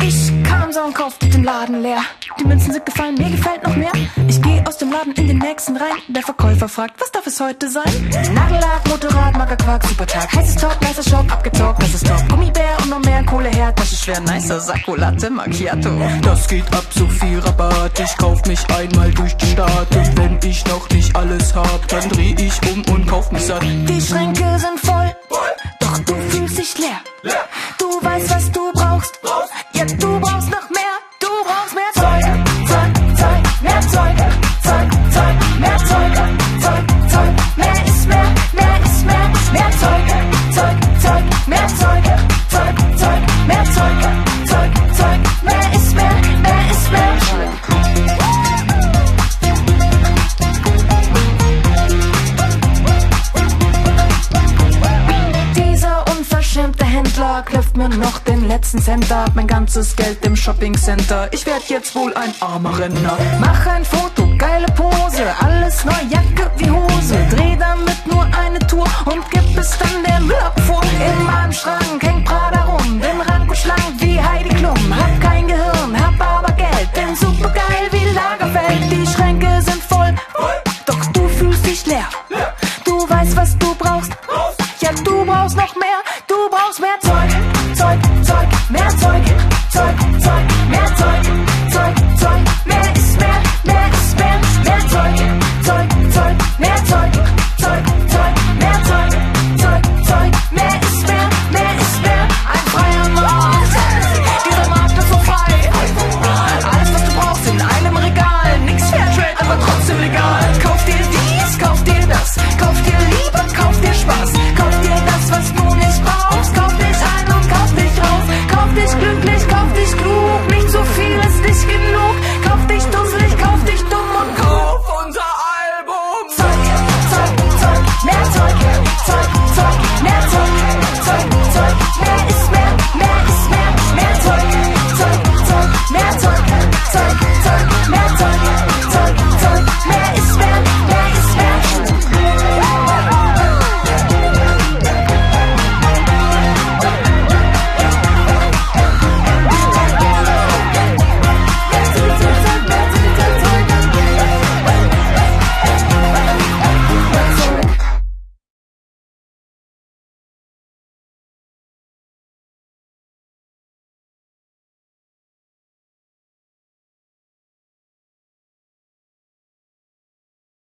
Ich kam so und kaufte den Laden leer. Die Münzen sind gefallen, mir gefällt noch mehr. Ich gehe aus dem Laden in den nächsten rein. Der Verkäufer fragt, was darf es heute sein? Nagellack, Motorrad, Magerquark, Supertag. Heißes Talk, nicer Shop, abgezockt, das ist top. Gummibär und noch mehr Kohle her, Tasche schwer, nicer Sakko, Latte, Macchiato. Das geht ab, so viel Rabatt. Ich kauf mich einmal durch die Stadt. Und wenn ich noch nicht alles hab, dann dreh ich um und kauf mich satt. Die Schränke sind voll du fühlst dich leer. Du weißt, was du brauchst. Ja, du brauchst noch Schlag läuft mir noch den letzten Cent ab. Mein ganzes Geld im Shopping Center. Ich werd jetzt wohl ein armer Renner. Mach ein Foto, geile Pose. Alles neu, Jacke wie Hose. Dreh damit nur eine Tour und gib es dann der Müller vor. In meinem Schrank hängt Prada rum. Bin rank und schlank wie Heidi Klum. Hab kein Gehirn, hab aber Geld. Bin super geil wie Lagerfeld. Die Schränke sind voll. Doch du fühlst dich leer. Du weißt, was du brauchst. Ja, du brauchst noch mehr du brauchst mehr Zeit.